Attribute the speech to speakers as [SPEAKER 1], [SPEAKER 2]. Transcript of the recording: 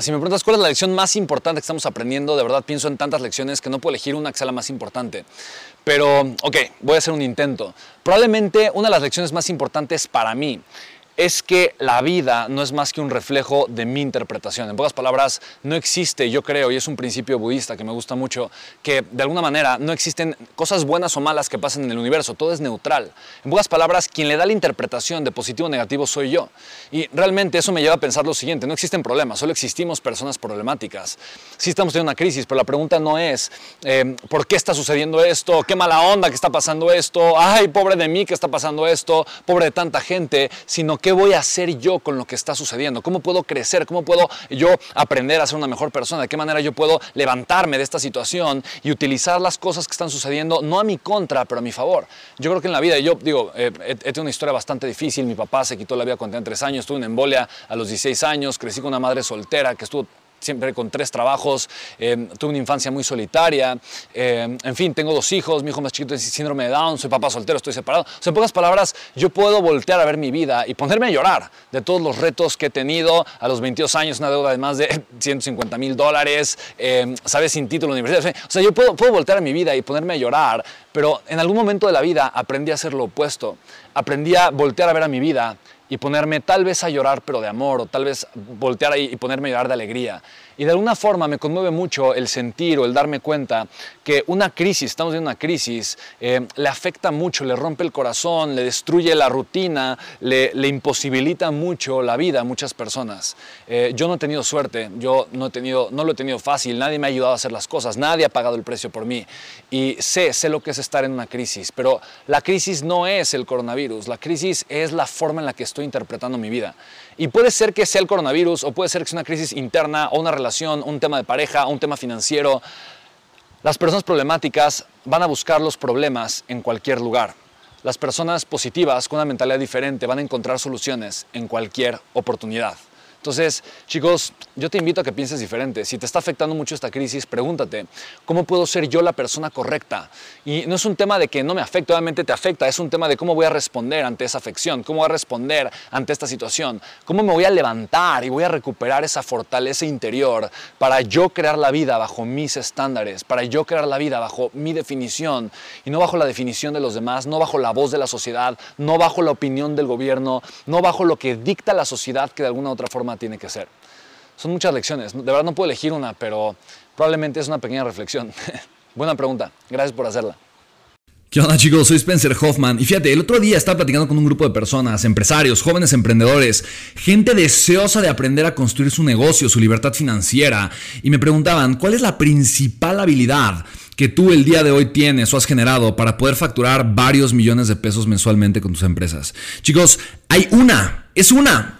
[SPEAKER 1] Si me preguntas cuál es la lección más importante que estamos aprendiendo, de verdad pienso en tantas lecciones que no puedo elegir una que sea la más importante. Pero, ok, voy a hacer un intento. Probablemente una de las lecciones más importantes para mí es que la vida no es más que un reflejo de mi interpretación. En pocas palabras, no existe, yo creo, y es un principio budista que me gusta mucho, que de alguna manera no existen cosas buenas o malas que pasen en el universo, todo es neutral. En pocas palabras, quien le da la interpretación de positivo o negativo soy yo. Y realmente eso me lleva a pensar lo siguiente, no existen problemas, solo existimos personas problemáticas. Sí estamos teniendo una crisis, pero la pregunta no es eh, ¿por qué está sucediendo esto? ¿Qué mala onda que está pasando esto? ¡Ay, pobre de mí que está pasando esto! ¡Pobre de tanta gente! Sino ¿Qué voy a hacer yo con lo que está sucediendo? ¿Cómo puedo crecer? ¿Cómo puedo yo aprender a ser una mejor persona? ¿De qué manera yo puedo levantarme de esta situación y utilizar las cosas que están sucediendo, no a mi contra, pero a mi favor? Yo creo que en la vida, yo digo, eh, he, tenido una historia bastante difícil. Mi papá se quitó la vida cuando tenía tres años, tuve una embolia a los 16 años, crecí con una madre soltera que estuvo siempre con tres trabajos, eh, tuve una infancia muy solitaria, eh, en fin, tengo dos hijos, mi hijo más chiquito tiene síndrome de Down, soy papá soltero, estoy separado. O sea, en pocas palabras, yo puedo voltear a ver mi vida y ponerme a llorar de todos los retos que he tenido a los 22 años, una deuda de más de 150 mil dólares, eh, ¿sabes? Sin título universitario. O sea, yo puedo, puedo voltear a mi vida y ponerme a llorar, pero en algún momento de la vida aprendí a hacer lo opuesto. Aprendí a voltear a ver a mi vida y ponerme tal vez a llorar pero de amor o tal vez voltear ahí y ponerme a llorar de alegría. Y de alguna forma me conmueve mucho el sentir o el darme cuenta que una crisis, estamos en una crisis, eh, le afecta mucho, le rompe el corazón, le destruye la rutina, le, le imposibilita mucho la vida a muchas personas. Eh, yo no he tenido suerte, yo no, he tenido, no lo he tenido fácil, nadie me ha ayudado a hacer las cosas, nadie ha pagado el precio por mí. Y sé, sé lo que es estar en una crisis, pero la crisis no es el coronavirus, la crisis es la forma en la que estoy interpretando mi vida. Y puede ser que sea el coronavirus o puede ser que sea una crisis interna o una relación, un tema de pareja, un tema financiero. Las personas problemáticas van a buscar los problemas en cualquier lugar. Las personas positivas con una mentalidad diferente van a encontrar soluciones en cualquier oportunidad. Entonces, chicos, yo te invito a que pienses diferente. Si te está afectando mucho esta crisis, pregúntate, ¿cómo puedo ser yo la persona correcta? Y no es un tema de que no me afecte, obviamente te afecta, es un tema de cómo voy a responder ante esa afección, cómo voy a responder ante esta situación, cómo me voy a levantar y voy a recuperar esa fortaleza interior para yo crear la vida bajo mis estándares, para yo crear la vida bajo mi definición y no bajo la definición de los demás, no bajo la voz de la sociedad, no bajo la opinión del gobierno, no bajo lo que dicta la sociedad que de alguna u otra forma tiene que ser. Son muchas lecciones, de verdad no puedo elegir una, pero probablemente es una pequeña reflexión. Buena pregunta, gracias por hacerla.
[SPEAKER 2] ¿Qué onda chicos? Soy Spencer Hoffman y fíjate, el otro día estaba platicando con un grupo de personas, empresarios, jóvenes emprendedores, gente deseosa de aprender a construir su negocio, su libertad financiera y me preguntaban, ¿cuál es la principal habilidad que tú el día de hoy tienes o has generado para poder facturar varios millones de pesos mensualmente con tus empresas? Chicos, hay una, es una,